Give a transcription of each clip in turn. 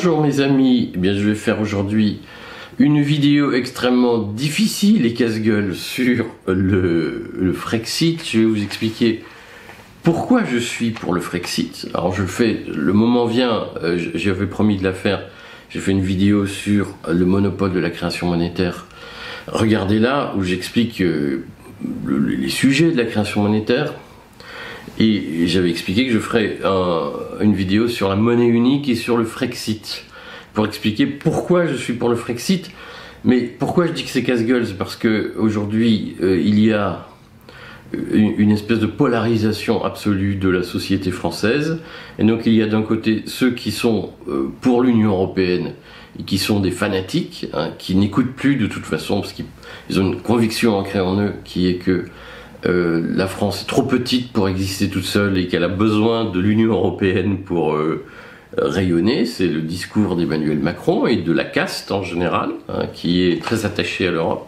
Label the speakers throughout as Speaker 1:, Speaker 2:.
Speaker 1: Bonjour mes amis, eh bien, je vais faire aujourd'hui une vidéo extrêmement difficile et casse-gueule sur le, le, Frexit. Je vais vous expliquer pourquoi je suis pour le Frexit. Alors je fais, le moment vient, euh, j'avais promis de la faire, j'ai fait une vidéo sur le monopole de la création monétaire. Regardez là où j'explique euh, les sujets de la création monétaire, et j'avais expliqué que je ferais une vidéo sur la monnaie unique et sur le Frexit, pour expliquer pourquoi je suis pour le Frexit. Mais pourquoi je dis que c'est casse-gueule? C'est parce qu'aujourd'hui, euh, il y a une, espèce de polarisation absolue de la société française. Et donc il y a d'un côté ceux qui sont euh, pour l'Union européenne et qui sont des fanatiques, hein, qui n'écoutent plus de toute façon, parce qu'ils ont une conviction ancrée en eux qui est que euh, la France est trop petite pour exister toute seule et qu'elle a besoin de l'Union européenne pour euh, rayonner. C'est le discours d'Emmanuel Macron et de la caste en général, hein, qui est très attachée à l'Europe.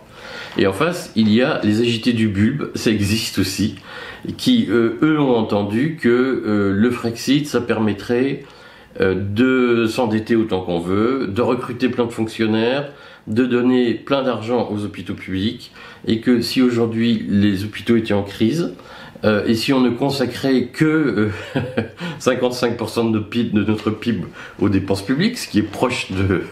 Speaker 1: Et en face, il y a les agités du bulbe, ça existe aussi, qui, euh, eux, ont entendu que le Frexit, ça permettrait de s'endetter autant qu'on veut, de recruter plein de fonctionnaires, de donner plein d'argent aux hôpitaux publics et que si aujourd'hui les hôpitaux étaient en crise, euh, et si on ne consacrait que 55% euh, de, notre PIB aux dépenses publiques, ce qui est proche de,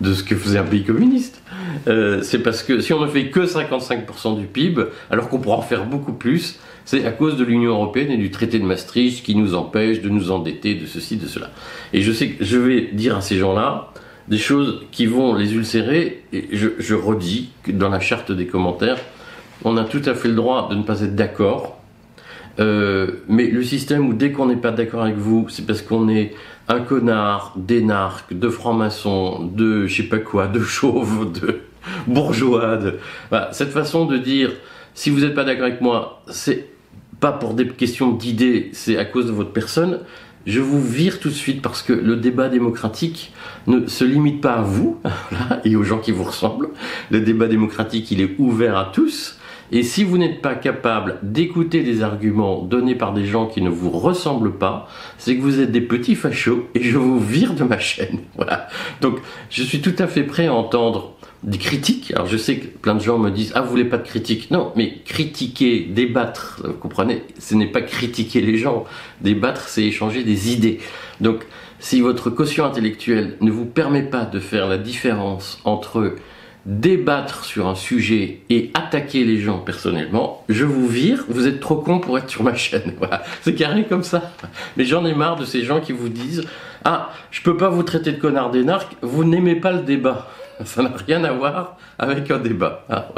Speaker 1: de ce que faisait un pays communiste, euh, c'est parce que si on ne fait que 55% du PIB, alors qu'on pourra en faire beaucoup plus, c'est à cause de l'Union européenne et du traité de Maastricht qui nous empêche de nous endetter de ceci, de cela. Et je sais que je vais dire à ces gens-là, des choses qui vont les ulcérer. Et je, redis que dans la charte des commentaires, on a tout à fait le droit de ne pas être d'accord. Euh, mais le système où dès qu'on n'est pas d'accord avec vous, c'est parce qu'on est un connard, d'énarque, de franc-maçon, de je sais pas quoi, de chauve, de bourgeois. cette façon de dire si vous n'êtes pas d'accord avec moi, c'est pas pour des questions d'idées, c'est à cause de votre personne je vous vire tout de suite parce que le débat démocratique ne se limite pas à vous et aux gens qui vous ressemblent. Le débat démocratique, il est ouvert à tous. Et si vous n'êtes pas capable d'écouter des arguments donnés par des gens qui ne vous ressemblent pas, c'est que vous êtes des petits fachos et je vous vire de ma chaîne. Voilà. Donc, je suis tout à fait prêt à entendre des critiques. Alors je sais que plein de gens me disent ah vous voulez pas de critiques? Non, mais critiquer, débattre, vous comprenez, ce n'est pas critiquer les gens. Débattre, c'est échanger des idées. Donc si votre caution intellectuelle ne vous permet pas de faire la différence entre débattre sur un sujet et attaquer les gens personnellement, je vous vire, vous êtes trop con pour être sur ma chaîne. Voilà, c'est carré comme ça. Mais j'en ai marre de ces gens qui vous disent "Ah, je peux pas vous traiter de connard d'énarque, vous n'aimez pas le débat." Ça n'a rien à voir avec un débat. Ah,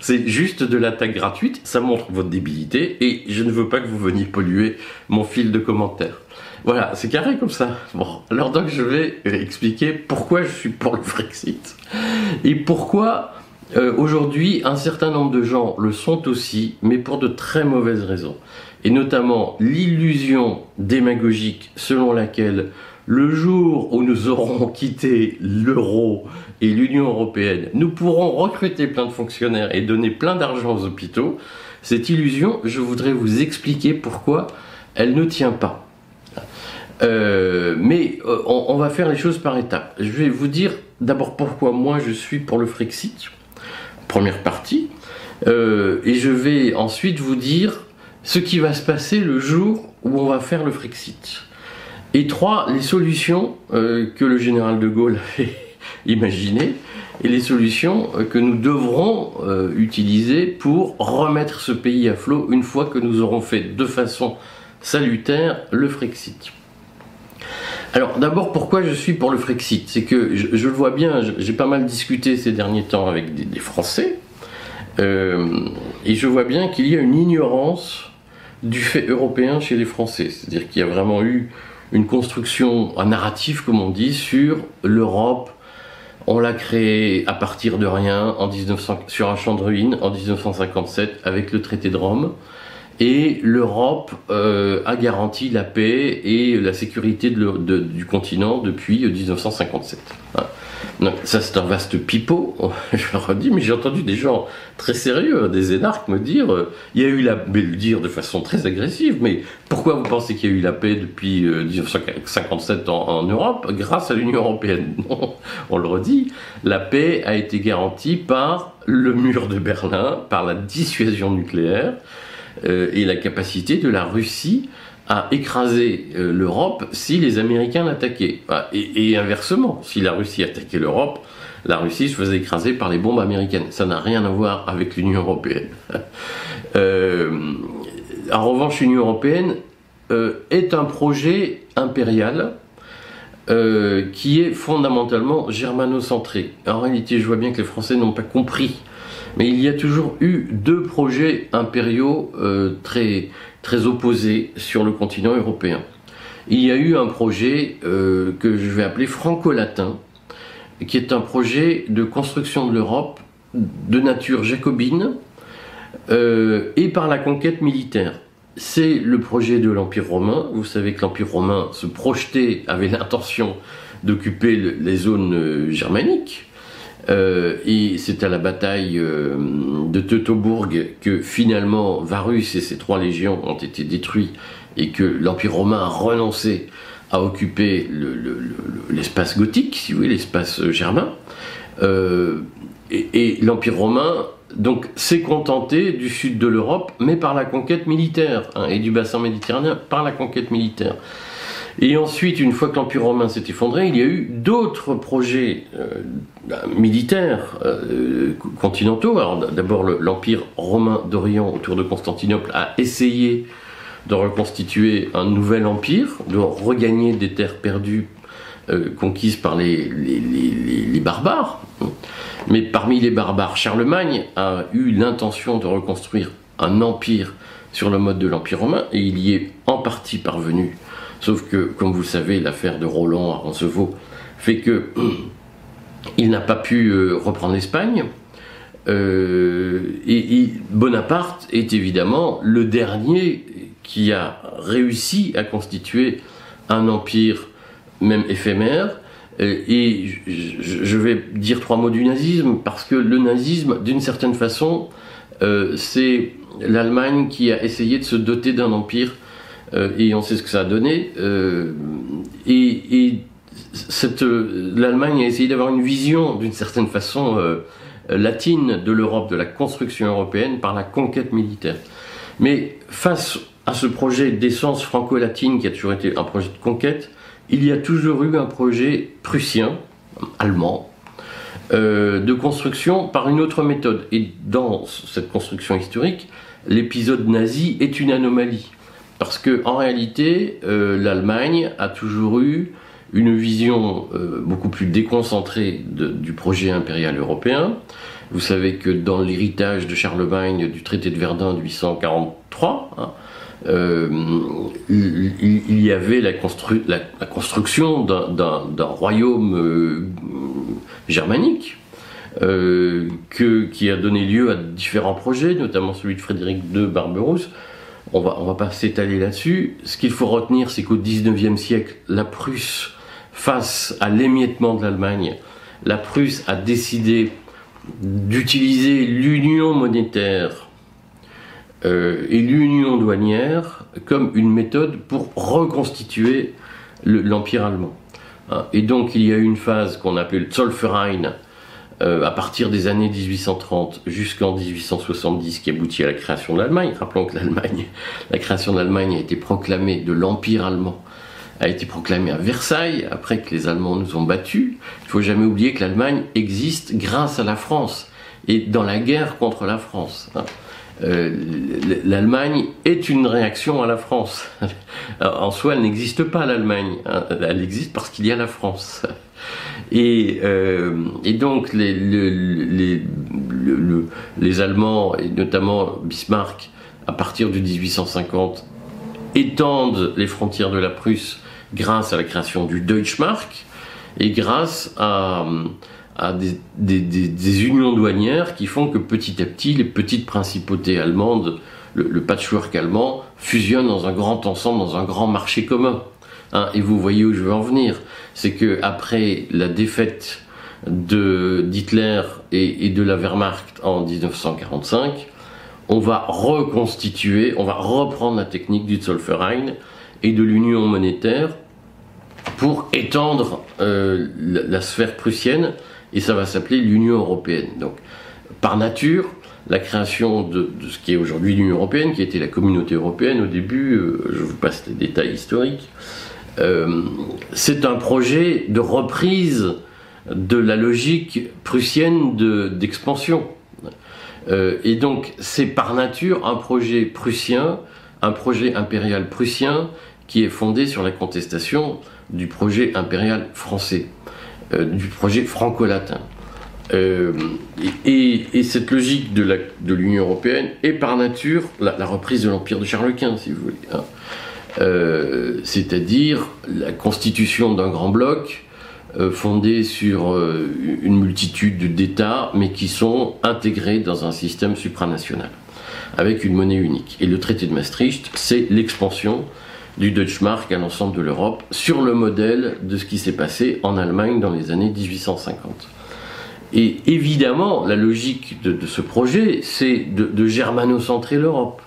Speaker 1: c'est juste de l'attaque gratuite, ça montre votre débilité et je ne veux pas que vous veniez polluer mon fil de commentaires. Voilà, c'est carré comme ça. Bon, alors donc je vais expliquer pourquoi je suis pour le Frexit et pourquoi euh, aujourd'hui un certain nombre de gens le sont aussi, mais pour de très mauvaises raisons. Et notamment l'illusion démagogique selon laquelle le jour où nous aurons quitté l'euro et l'Union européenne, nous pourrons recruter plein de fonctionnaires et donner plein d'argent aux hôpitaux. Cette illusion, je voudrais vous expliquer pourquoi elle ne tient pas. Euh, mais euh, on, va faire les choses par étapes. Je vais vous dire d'abord pourquoi moi je suis pour le Frexit, première partie, euh, et je vais ensuite vous dire ce qui va se passer le jour où on va faire le Frexit. Et trois, les solutions euh, que le général de Gaulle avait imaginées et les solutions que nous devrons utiliser pour remettre ce pays à flot une fois que nous aurons fait de façon salutaire le Frexit. Alors d'abord, pourquoi je suis pour le Frexit? C'est que je, le vois bien, j'ai pas mal discuté ces derniers temps avec des, Français, et je vois bien qu'il y a une ignorance du fait européen chez les Français. C'est-à-dire qu'il y a vraiment eu une construction, un narratif, comme on dit, sur l'Europe. On l'a créé à partir de rien en 1900, sur un champ de ruines en 1957 avec le traité de Rome. Et l'Europe euh, a garanti la paix et la sécurité du continent depuis 1957. Hein. ça c'est un vaste pipeau, je le redis, mais j'ai entendu des gens très sérieux, des énarques me dire, euh, il y a eu la paix, le dire de façon très agressive, mais pourquoi vous pensez qu'il y a eu la paix depuis 1957 en, en, Europe grâce à l'Union Européenne? Non, on le redit, la paix a été garantie par le mur de Berlin, par la dissuasion nucléaire et la capacité de la Russie à écraser euh, l'Europe si les Américains l'attaquaient. Et, inversement, si la Russie attaquait l'Europe, la Russie se faisait écraser par les bombes américaines. Ça n'a rien à voir avec l'Union européenne. euh, en revanche, l'Union européenne euh, est un projet impérial euh, qui est fondamentalement germano-centré. En réalité, je vois bien que les Français n'ont pas compris. Mais il y a toujours eu deux projets impériaux très, très opposés sur le continent européen. Il y a eu un projet euh, que je vais appeler franco-latin, qui est un projet de construction de l'Europe de nature jacobine euh, et par la conquête militaire. C'est le projet de l'Empire romain. Vous savez que l'Empire romain se projetait, avait l'intention d'occuper les zones euh, germaniques. Euh, et c'est à la bataille euh, de Teutobourg que finalement Varus et ses trois légions ont été détruits et que l'Empire romain a renoncé à occuper l'espace gothique, si vous voulez, l'espace germain. Euh, et, l'Empire romain donc s'est contenté du sud de l'Europe, mais par la conquête militaire, hein, et du bassin méditerranéen par la conquête militaire. Et ensuite, une fois que l'Empire romain s'est effondré, il y a eu d'autres projets euh, bah, militaires euh, continentaux. d'abord, l'Empire romain d'Orient autour de Constantinople a essayé de reconstituer un nouvel empire, de regagner des terres perdues euh, conquises par les, les, barbares. Mais parmi les barbares, Charlemagne a eu l'intention de reconstruire un empire sur le mode de l'Empire romain, et il y est en partie parvenu Sauf que, comme vous le savez, l'affaire de Roland à Roncevaux fait que il n'a pas pu euh, reprendre l'Espagne. Euh, et, Bonaparte est évidemment le dernier qui a réussi à constituer un empire, même éphémère. Euh, et je vais dire trois mots du nazisme, parce que le nazisme, d'une certaine façon, c'est l'Allemagne qui a essayé de se doter d'un empire et on sait ce que ça a donné. Euh, et, l'Allemagne a essayé d'avoir une vision, d'une certaine façon, euh, latine de l'Europe, de la construction européenne par la conquête militaire. Mais face à ce projet d'essence franco-latine qui a toujours été un projet de conquête, il y a toujours eu un projet prussien, allemand, de construction par une autre méthode. Et dans cette construction historique, l'épisode nazi est une anomalie. Parce que en réalité, euh, l'Allemagne a toujours eu une vision euh, beaucoup plus déconcentrée du projet impérial européen. Vous savez que dans l'héritage de Charlemagne du traité de Verdun de 843, hein, euh, il, y avait la, construction d'un royaume germanique qui a donné lieu à différents projets, notamment celui de Frédéric II Barberousse, on va, on va pas s'étaler là-dessus. Ce qu'il faut retenir, c'est qu'au XIXe siècle, la Prusse, face à l'émiettement de l'Allemagne, la Prusse a décidé d'utiliser l'union monétaire euh, et l'union douanière comme une méthode pour reconstituer l'empire allemand. Hein. Et donc il y a eu une phase qu'on appelle le Zollverein, euh, à partir des années 1830 jusqu'en 1870 qui aboutit à la création de l'Allemagne. Rappelons que l'Allemagne, la création de l'Allemagne a été proclamée de l'Empire allemand a été proclamée à Versailles après que les Allemands nous ont battus. Il faut jamais oublier que l'Allemagne existe grâce à la France et dans la guerre contre la France. Euh, L'Allemagne est une réaction à la France. en soi, elle n'existe pas l'Allemagne. Hein. Elle existe parce qu'il y a la France. Et, euh, donc les, les, les, Allemands, et notamment Bismarck, à partir de 1850, étendent les frontières de la Prusse grâce à la création du Deutschmark et grâce à, à des, des, des, unions douanières qui font que petit à petit les petites principautés allemandes, le, patchwork allemand, fusionnent dans un grand ensemble, dans un grand marché commun. Hein, et vous voyez où je veux en venir, c'est que après la défaite d'Hitler et, de la Wehrmacht en 1945, on va reconstituer, on va reprendre la technique du Zollverein et de l'union monétaire pour étendre euh, la, sphère prussienne et ça va s'appeler l'Union européenne. Donc, par nature, la création de, ce qui est aujourd'hui l'Union européenne, qui était la communauté européenne au début, euh, je vous passe les détails historiques, euh, c'est un projet de reprise de la logique prussienne d'expansion. Euh, et donc, c'est par nature un projet prussien, un projet impérial prussien qui est fondé sur la contestation du projet impérial français, du projet franco-latin. Euh, et, et, cette logique de l'Union européenne est par nature la, reprise de l'empire de Charles Quint, si vous voulez. Hein. Euh, c'est-à-dire la constitution d'un grand bloc euh, fondé sur euh, une multitude d'États, mais qui sont intégrés dans un système supranational, avec une monnaie unique. Et le traité de Maastricht, c'est l'expansion du Deutschmark à l'ensemble de l'Europe, sur le modèle de ce qui s'est passé en Allemagne dans les années 1850. Et évidemment, la logique de, de ce projet, c'est de, de germano-centrer l'Europe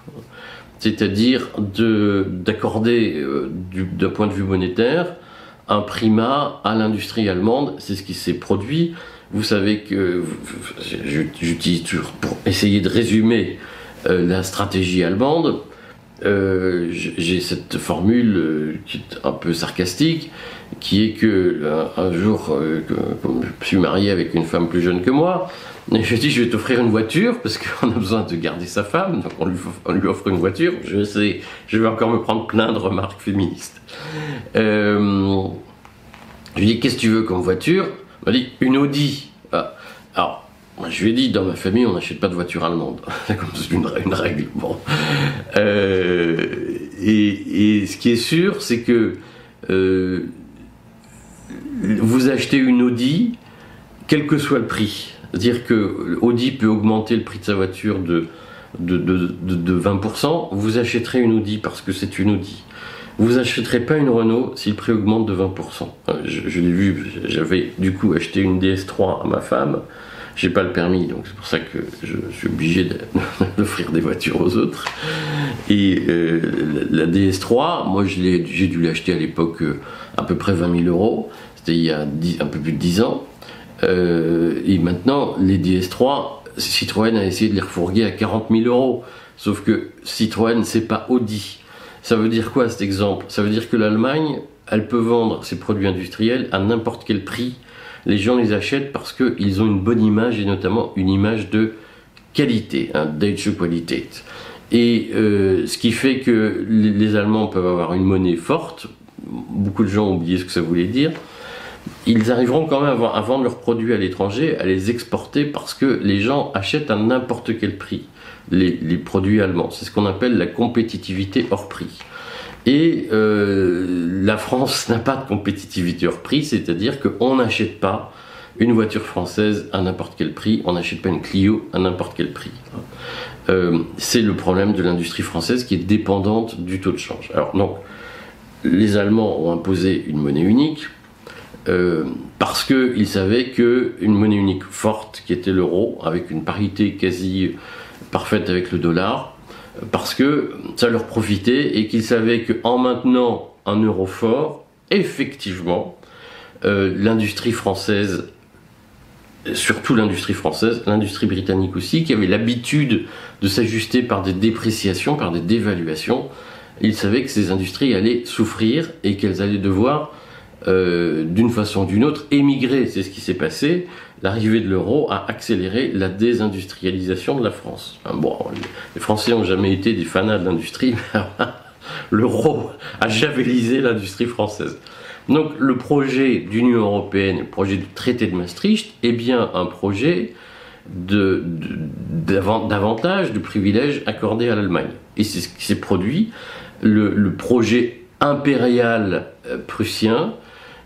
Speaker 1: c'est-à-dire d'accorder euh, d'un point de vue monétaire un primat à l'industrie allemande. C'est ce qui s'est produit. Vous savez que j'utilise toujours pour essayer de résumer euh, la stratégie allemande. Euh, J'ai cette formule euh, qui est un peu sarcastique, qui est que un, jour, euh, comme je suis marié avec une femme plus jeune que moi, je dis, je vais t'offrir une voiture parce qu'on a besoin de garder sa femme, donc on lui, on offre une voiture. Je vais encore me prendre plein de remarques féministes. Euh, je lui dis, qu'est-ce que tu veux comme voiture? Il m'a dit, une Audi. Ah, alors, je lui ai dit, dans ma famille, on n'achète pas de voiture allemande. C'est comme une, une, règle. Bon. Euh, et, ce qui est sûr, c'est que euh, vous achetez une Audi, quel que soit le prix. C'est-à-dire que Audi peut augmenter le prix de sa voiture de, de, de, de, de 20%, vous achèterez une Audi parce que c'est une Audi. Vous n'achèterez pas une Renault si le prix augmente de 20%. Je, je l'ai vu, j'avais du coup acheté une DS3 à ma femme. J'ai pas le permis, donc c'est pour ça que je, suis obligé d'offrir des voitures aux autres. Et euh, la, la, DS3, moi j'ai dû l'acheter à l'époque euh, à peu près 20 000 euros. C'était il y a 10, un peu plus de 10 ans. Euh, et maintenant, les DS3, Citroën a essayé de les refourguer à 40 000 euros. Sauf que Citroën, c'est pas Audi. Ça veut dire quoi cet exemple? Ça veut dire que l'Allemagne, elle peut vendre ses produits industriels à n'importe quel prix. Les gens les achètent parce qu'ils ont une bonne image et notamment une image de qualité, un Deutsche Qualität. Et euh, ce qui fait que les Allemands peuvent avoir une monnaie forte. Beaucoup de gens ont oublié ce que ça voulait dire ils arriveront quand même à vendre leurs produits à l'étranger, à les exporter parce que les gens achètent à n'importe quel prix les produits allemands. C'est ce qu'on appelle la compétitivité hors prix. Et euh, la France n'a pas de compétitivité hors prix, c'est-à-dire qu'on n'achète pas une voiture française à n'importe quel prix, on n'achète pas une Clio à n'importe quel prix. Euh, c'est le problème de l'industrie française qui est dépendante du taux de change. Alors donc, les Allemands ont imposé une monnaie unique, euh, parce qu'ils savaient qu'une monnaie unique forte, qui était l'euro, avec une parité quasi parfaite avec le dollar, parce que ça leur profitait et qu'ils savaient qu'en maintenant un euro fort, effectivement, euh, l'industrie française, surtout l'industrie française, l'industrie britannique aussi, qui avait l'habitude de s'ajuster par des dépréciations, par des dévaluations, ils savaient que ces industries allaient souffrir et qu'elles allaient devoir euh, d'une façon ou d'une autre, émigrer. C'est ce qui s'est passé. L'arrivée de l'euro a accéléré la désindustrialisation de la France. Bon, les Français n'ont jamais été des fanats de l'industrie, mais l'euro a javelisé l'industrie française. Donc le projet d'Union européenne, le projet du traité de Maastricht, est bien un projet de, d'avantage, de privilèges accordés à l'Allemagne. Et c'est ce qui s'est produit. Le, le projet impérial euh, prussien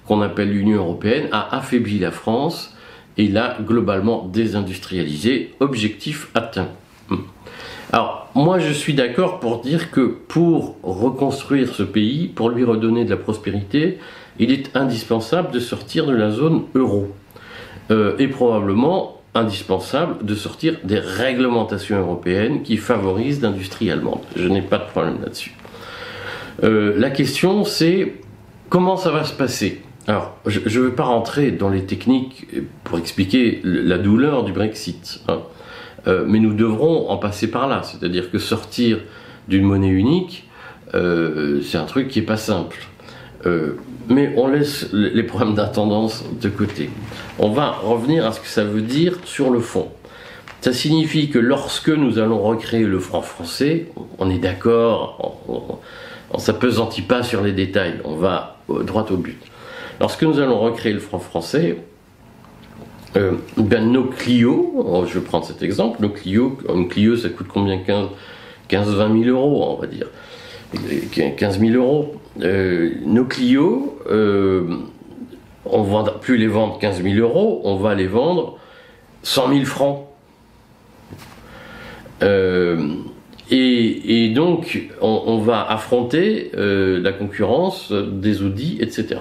Speaker 1: qu'on appelle l'Union européenne, a affaibli la France et l'a globalement désindustrialisé. Objectif atteint. Hmm. Alors, moi je suis d'accord pour dire que pour reconstruire ce pays, pour lui redonner de la prospérité, il est indispensable de sortir de la zone euro. euh, est probablement indispensable de sortir des réglementations européennes qui favorisent l'industrie allemande. Je n'ai pas de problème là-dessus. Euh, la question c'est comment ça va se passer? Alors, je ne veux pas rentrer dans les techniques pour expliquer la douleur du Brexit, hein. euh, mais nous devrons en passer par là, c'est-à-dire que sortir d'une monnaie unique, euh, c'est un truc qui n'est pas simple. mais on laisse les problèmes d'intendance de côté. On va revenir à ce que ça veut dire sur le fond. Ça signifie que lorsque nous allons recréer le franc français, on est d'accord, on, ne s'apesantit pas sur les détails, on va droit au but. Lorsque nous allons recréer le franc français, euh, ben nos Clio, oh, je vais prendre cet exemple, nos Clio, une Clio ça coûte combien 15-20 000 euros, on va dire. 15 000 euros. Euh, nos Clio, euh, on ne va plus les vendre 15 000 euros, on va les vendre 100 000 francs. Et, donc, on, va affronter la concurrence des Audi, etc.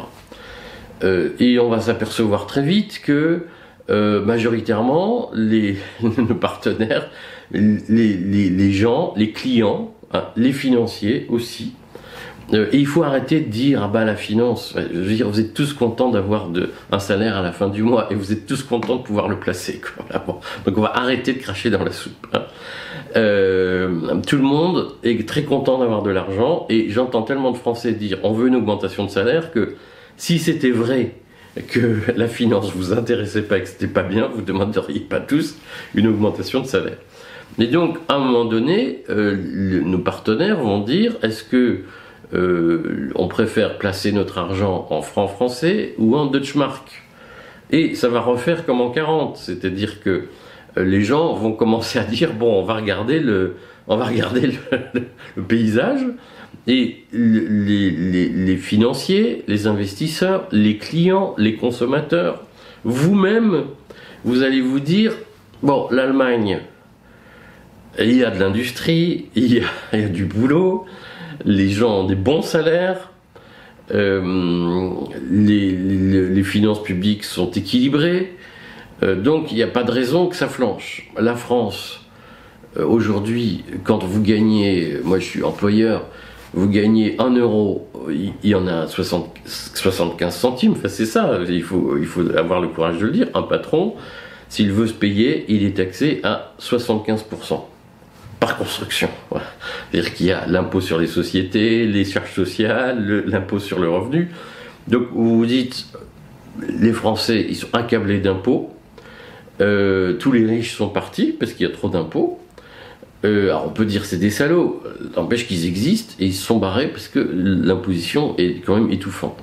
Speaker 1: Euh, et on va s'apercevoir très vite que majoritairement, les, nos partenaires, les, gens, les clients, hein, les financiers aussi, euh, et il faut arrêter de dire ah bah la finance. Je veux dire, vous êtes tous contents d'avoir un salaire à la fin du mois et vous êtes tous contents de pouvoir le placer. Donc on va arrêter de cracher dans la soupe. Hein. Euh, tout le monde est très content d'avoir de l'argent et j'entends tellement de Français dire on veut une augmentation de salaire que si c'était vrai que la finance vous intéressait pas et que c'était pas bien, vous demanderiez pas tous une augmentation de salaire. Et donc, à un moment donné, euh, nos partenaires vont dire est-ce que euh, on préfère placer notre argent en francs français ou en Deutschmark. Et ça va refaire comme en 40, c'est-à-dire que euh, les gens vont commencer à dire bon, on va regarder le, on va regarder le, paysage et les, financiers, les investisseurs, les clients, les consommateurs, vous-même, vous allez vous dire bon, l'Allemagne, il y a de l'industrie, il, il y a du boulot, les gens ont des bons salaires, euh, les, finances publiques sont équilibrées, euh, donc il n'y a pas de raison que ça flanche. La France, euh, aujourd'hui, quand vous gagnez, moi je suis employeur, vous gagnez 1 euro, il y en a 75 centimes, enfin, c'est ça, il faut, avoir le courage de le dire, un patron, s'il veut se payer, il est taxé à 75% par construction. C'est-à-dire qu'il y a l'impôt sur les sociétés, les charges sociales, l'impôt sur le revenu. Donc vous vous dites, les Français, ils sont accablés d'impôts, euh, tous les riches sont partis parce qu'il y a trop d'impôts. Euh, alors on peut dire c'est des salauds, n'empêche qu'ils existent et ils sont barrés parce que l'imposition est quand même étouffante.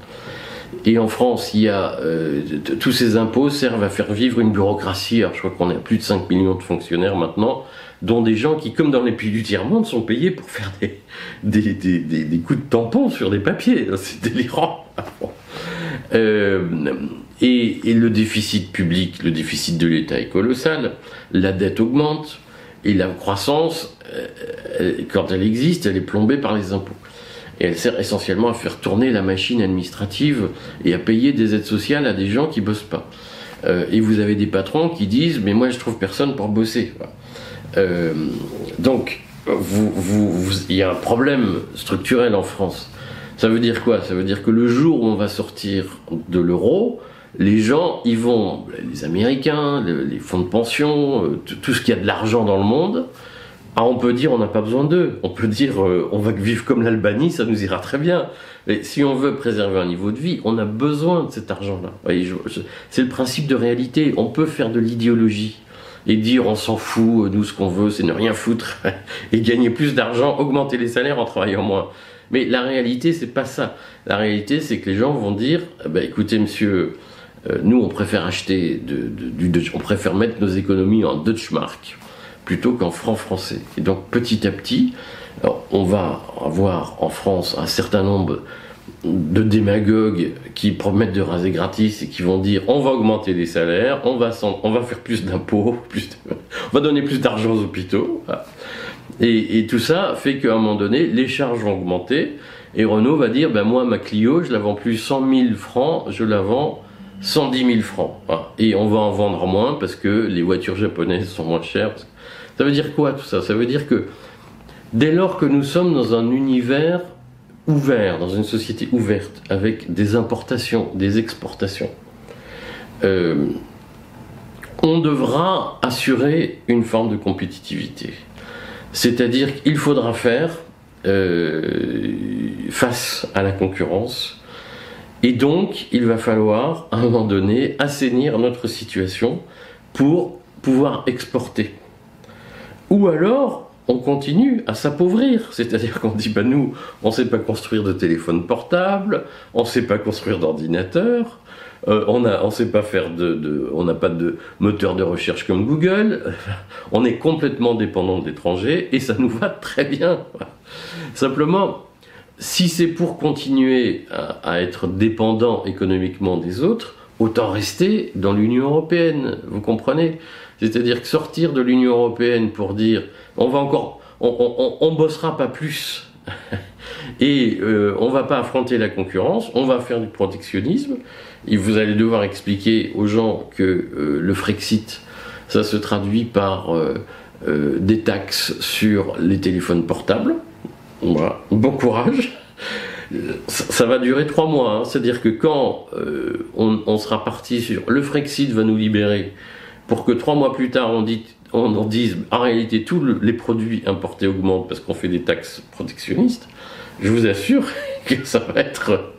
Speaker 1: Et en France, il y a euh, tous ces impôts servent à faire vivre une bureaucratie. Alors je crois qu'on à plus de 5 millions de fonctionnaires maintenant dont des gens qui, comme dans les pays du tiers-monde, sont payés pour faire des, coups de tampon sur des papiers. C'est délirant. Euh, et, le déficit public, le déficit de l'État est colossal, la dette augmente, et la croissance, euh, quand elle existe, elle est plombée par les impôts. Et elle sert essentiellement à faire tourner la machine administrative et à payer des aides sociales à des gens qui bossent pas. Euh, et vous avez des patrons qui disent mais moi je trouve personne pour bosser. Euh, donc, il y a un problème structurel en France. Ça veut dire quoi? Ça veut dire que le jour où on va sortir de l'euro, les gens, ils vont, les Américains, les, fonds de pension, euh, tout ce qui a de l'argent dans le monde, ah, on peut dire on n'a pas besoin d'eux. On peut dire euh, on va vivre comme l'Albanie, ça nous ira très bien. Mais si on veut préserver un niveau de vie, on a besoin de cet argent-là. C'est le principe de réalité. On peut faire de l'idéologie et dire on s'en fout, nous ce qu'on veut c'est ne rien foutre et gagner plus d'argent, augmenter les salaires en travaillant moins. Mais la réalité c'est pas ça. La réalité c'est que les gens vont dire bah, écoutez monsieur, euh, nous on préfère acheter on préfère mettre nos économies en Deutschmark plutôt qu'en franc français. Et donc petit à petit, on va avoir en France un certain nombre de démagogues qui promettent de raser gratis et qui vont dire on va augmenter les salaires, on va, on va faire plus d'impôts, on va donner plus d'argent aux hôpitaux. Et, tout ça fait qu'à un moment donné, les charges vont augmenter et Renault va dire ben moi ma Clio, je la vends plus 100 000 francs, je la vends 110 000 francs. Et on va en vendre moins parce que les voitures japonaises sont moins chères. Ça veut dire quoi tout ça? Ça veut dire que dès lors que nous sommes dans un univers ouvert, dans une société ouverte, avec des importations, des exportations, euh, on devra assurer une forme de compétitivité. C'est-à-dire qu'il faudra faire euh, face à la concurrence. Et donc, il va falloir, à un moment donné, assainir notre situation pour pouvoir exporter. Ou alors, on continue à s'appauvrir. C'est-à-dire qu'on dit, bah nous, on ne sait pas construire de téléphone portable, on ne sait pas construire d'ordinateur, euh, on ne sait pas faire de, on n'a pas de moteur de recherche comme Google, on est complètement dépendant de l'étranger et ça nous va très bien. Simplement, si c'est pour continuer à, être dépendant économiquement des autres, autant rester dans l'Union européenne. Vous comprenez? C'est-à-dire que sortir de l'Union européenne pour dire on va encore, on, on, bossera pas plus. et euh, on va pas affronter la concurrence, on va faire du protectionnisme, et vous allez devoir expliquer aux gens que euh, le Frexit, ça se traduit par euh, euh, des taxes sur les téléphones portables. Voilà. Bon courage. Ça, va durer trois mois. Hein. C'est-à-dire que quand on, sera parti sur le Frexit va nous libérer, pour que trois mois plus tard on en dise en réalité tous les produits importés augmentent parce qu'on fait des taxes protectionnistes, je vous assure que ça va être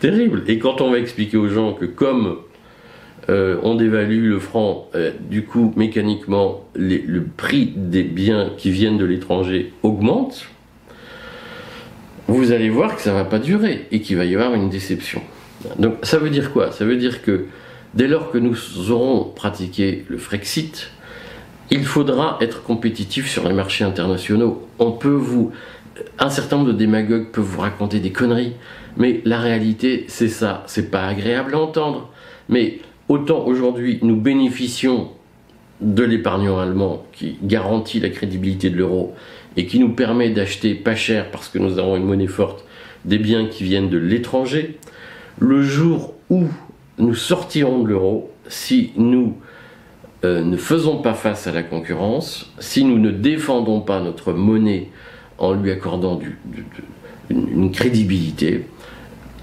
Speaker 1: terrible. Et quand on va expliquer aux gens que comme euh, on dévalue le franc, euh, du coup, mécaniquement, le prix des biens qui viennent de l'étranger augmente, vous allez voir que ça va pas durer et qu'il va y avoir une déception. Donc ça veut dire quoi? Ça veut dire que dès lors que nous aurons pratiqué le Frexit, il faudra être compétitif sur les marchés internationaux. On peut vous, un certain nombre de démagogues peuvent vous raconter des conneries. Mais la réalité, c'est ça. C'est pas agréable à entendre. Mais autant aujourd'hui, nous bénéficions de l'épargnant allemand qui garantit la crédibilité de l'euro et qui nous permet d'acheter pas cher parce que nous avons une monnaie forte des biens qui viennent de l'étranger. Le jour où nous sortirons de l'euro, si nous euh, ne faisons pas face à la concurrence, si nous ne défendons pas notre monnaie en lui accordant une crédibilité,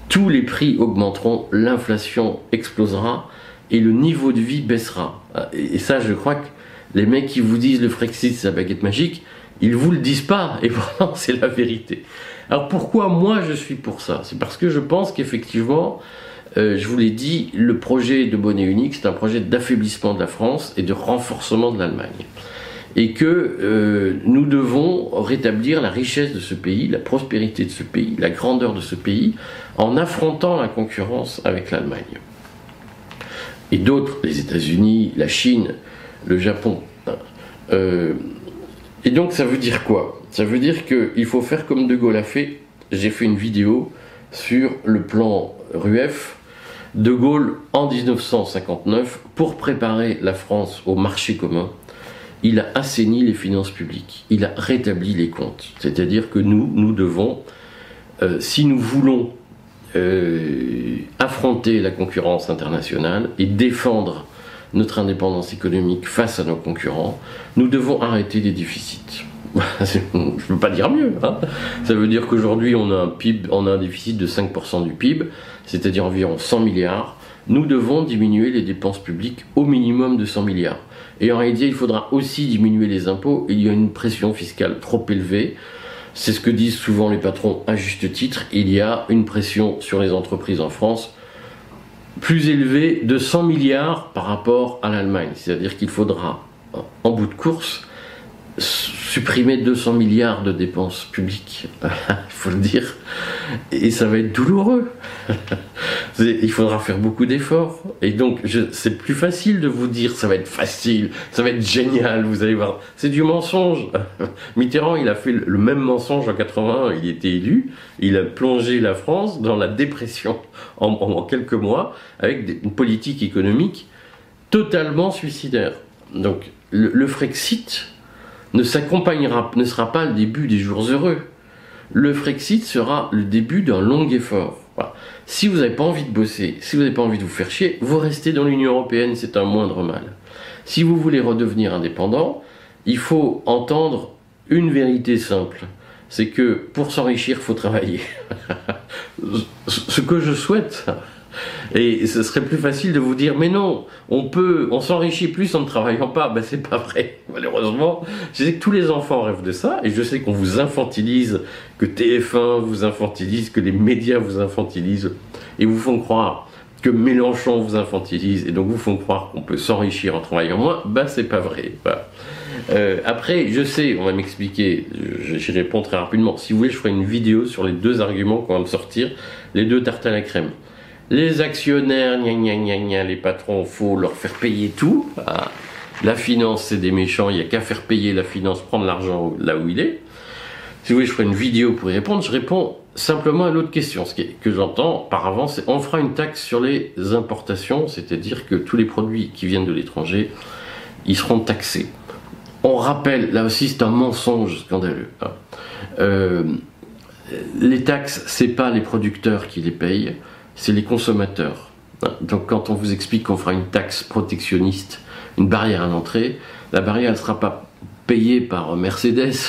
Speaker 1: tous les prix augmenteront, l'inflation explosera et le niveau de vie baissera. Et ça, je crois que les mecs qui vous disent le Frexit, c'est la baguette magique, ils vous le disent pas, et pourtant c'est la vérité. Alors pourquoi moi je suis pour ça? C'est parce que je pense qu'effectivement, euh, je vous l'ai dit, le projet de monnaie unique, c'est un projet d'affaiblissement de la France et de renforcement de l'Allemagne et que euh, nous devons rétablir la richesse de ce pays, la prospérité de ce pays, la grandeur de ce pays, en affrontant la concurrence avec l'Allemagne. Et d'autres, les États-Unis, la Chine, le Japon. Euh, et donc ça veut dire quoi? Ça veut dire qu'il faut faire comme De Gaulle a fait. J'ai fait une vidéo sur le plan RUEF. De Gaulle, en 1959, pour préparer la France au marché commun, il a assaini les finances publiques, il a rétabli les comptes. C'est-à-dire que nous, nous devons, euh, si nous voulons euh, affronter la concurrence internationale et défendre notre indépendance économique face à nos concurrents, nous devons arrêter les déficits. Je ne peux pas dire mieux. Hein. Ça veut dire qu'aujourd'hui, on a on a un déficit de 5% du PIB, c'est-à-dire environ 100 milliards. Nous devons diminuer les dépenses publiques au minimum de 100 milliards. Et en réalité, il faudra aussi diminuer les impôts. Il y a une pression fiscale trop élevée. C'est ce que disent souvent les patrons à juste titre. Il y a une pression sur les entreprises en France plus élevée de 100 milliards par rapport à l'Allemagne. C'est-à-dire qu'il faudra, en bout de course, supprimer 200 milliards de dépenses publiques, il faut le dire, et ça va être douloureux. il faudra faire beaucoup d'efforts, et donc c'est plus facile de vous dire ça va être facile, ça va être génial, vous allez voir. C'est du mensonge. Mitterrand, il a fait le même mensonge en 81, il était élu, il a plongé la France dans la dépression en, quelques mois, avec une politique économique totalement suicidaire. Donc le, le Frexit, ne s'accompagnera, ne sera pas le début des jours heureux. Le Frexit sera le début d'un long effort. Si vous n'avez pas envie de bosser, si vous n'avez pas envie de vous faire chier, vous restez dans l'Union Européenne, c'est un moindre mal. Si vous voulez redevenir indépendant, il faut entendre une vérité simple. C'est que pour s'enrichir, il faut travailler. Ce que je souhaite, et ce serait plus facile de vous dire, mais non, on peut, on s'enrichit plus en ne travaillant pas. Ben, c'est pas vrai, malheureusement. Je sais que tous les enfants rêvent de ça, et je sais qu'on vous infantilise, que TF1 vous infantilise, que les médias vous infantilisent, et vous font croire que Mélenchon vous infantilise, et donc vous font croire qu'on peut s'enrichir en travaillant moins. Ben, c'est pas vrai. Euh, après, je sais, on va m'expliquer, j'y réponds très rapidement. Si vous voulez, je ferai une vidéo sur les deux arguments qu'on va me sortir, les deux tartes à la crème. Les actionnaires, les patrons, faut leur faire payer tout. Ah, la finance, c'est des méchants, il n'y a qu'à faire payer la finance, prendre l'argent là où il est. Si vous voulez, je ferai une vidéo pour y répondre. Je réponds simplement à l'autre question. Ce que j'entends par avance, c'est on fera une taxe sur les importations, c'est-à-dire que tous les produits qui viennent de l'étranger, ils seront taxés. On rappelle, là aussi c'est un mensonge scandaleux. Hein. Euh, les taxes, c'est pas les producteurs qui les payent, c'est les consommateurs. Donc quand on vous explique qu'on fera une taxe protectionniste, une barrière à l'entrée, la barrière ne sera pas payée par Mercedes.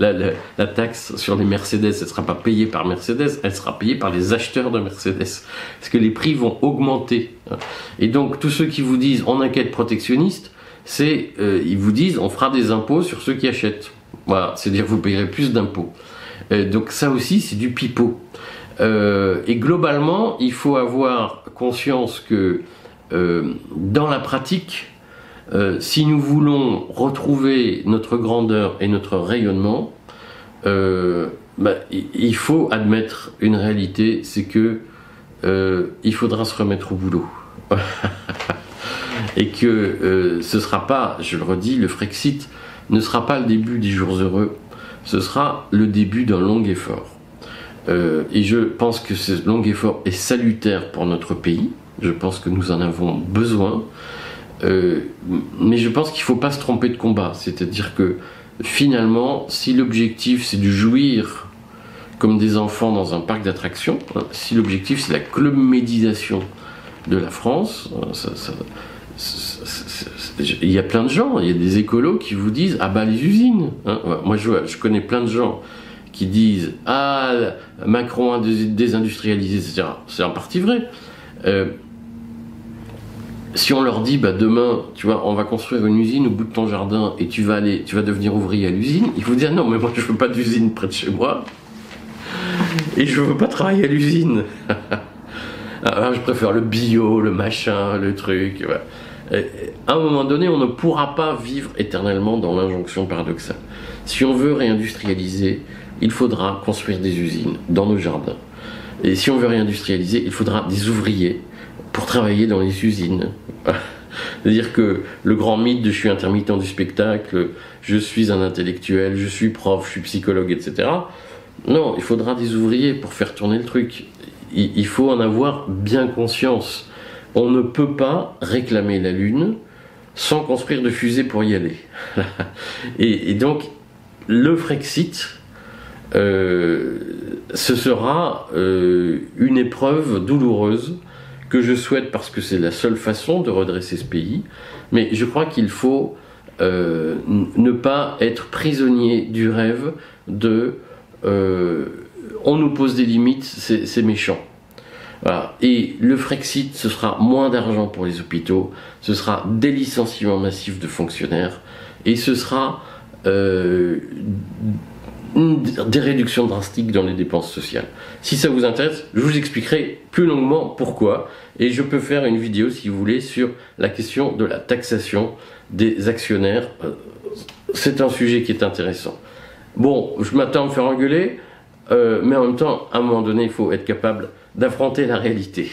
Speaker 1: La, taxe sur les Mercedes, elle ne sera pas payée par Mercedes, elle sera payée par les acheteurs de Mercedes. Parce que les prix vont augmenter. Et donc tous ceux qui vous disent on inquiète protectionniste, c'est euh, ils vous disent on fera des impôts sur ceux qui achètent. Voilà, c'est-à-dire vous payerez plus d'impôts. Euh, donc ça aussi c'est du pipeau. Euh, et globalement, il faut avoir conscience que euh, dans la pratique, euh, si nous voulons retrouver notre grandeur et notre rayonnement, bah, il faut admettre une réalité, c'est que il faudra se remettre au boulot. et que ce ne sera pas, je le redis, le Frexit ne sera pas le début des jours heureux, ce sera le début d'un long effort. Euh, et je pense que ce long effort est salutaire pour notre pays. Je pense que nous en avons besoin. Euh, mais je pense qu'il ne faut pas se tromper de combat. C'est-à-dire que finalement, si l'objectif c'est de jouir comme des enfants dans un parc d'attractions, hein, si l'objectif c'est la clubmédisation de la France, hein, il y a plein de gens, il y a des écolos qui vous disent ah bah les usines. Hein. Moi je, je connais plein de gens qui disent Ah, Macron a désindustrialisé, etc. C'est en partie vrai. Euh, si on leur dit, bah, demain, tu vois, on va construire une usine au bout de ton jardin et tu vas aller, tu vas devenir ouvrier à l'usine, ils vont dire non, mais moi je veux pas d'usine près de chez moi et je veux pas travailler à l'usine. Ah, je préfère le bio, le machin, le truc. À un moment donné, on ne pourra pas vivre éternellement dans l'injonction paradoxale. Si on veut réindustrialiser, il faudra construire des usines dans nos jardins. Et si on veut réindustrialiser, il faudra des ouvriers pour travailler dans les usines. C'est-à-dire que le grand mythe de je suis intermittent du spectacle, je suis un intellectuel, je suis prof, je suis psychologue, etc. Non, il faudra des ouvriers pour faire tourner le truc. Il faut en avoir bien conscience. On ne peut pas réclamer la Lune sans construire de fusées pour y aller. et, et donc, le Frexit, euh, ce sera euh, une épreuve douloureuse que je souhaite parce que c'est la seule façon de redresser ce pays. Mais je crois qu'il faut euh, ne pas être prisonnier du rêve de on nous pose des limites, c'est méchant. Et le Frexit, ce sera moins d'argent pour les hôpitaux, ce sera des licenciements massifs de fonctionnaires, et ce sera des réductions drastiques dans les dépenses sociales. Si ça vous intéresse, je vous expliquerai plus longuement pourquoi, et je peux faire une vidéo si vous voulez sur la question de la taxation des actionnaires. Euh, c'est un sujet qui est intéressant. Bon, je m'attends à me faire engueuler, euh, mais en même temps, à un moment donné, il faut être capable d'affronter la réalité.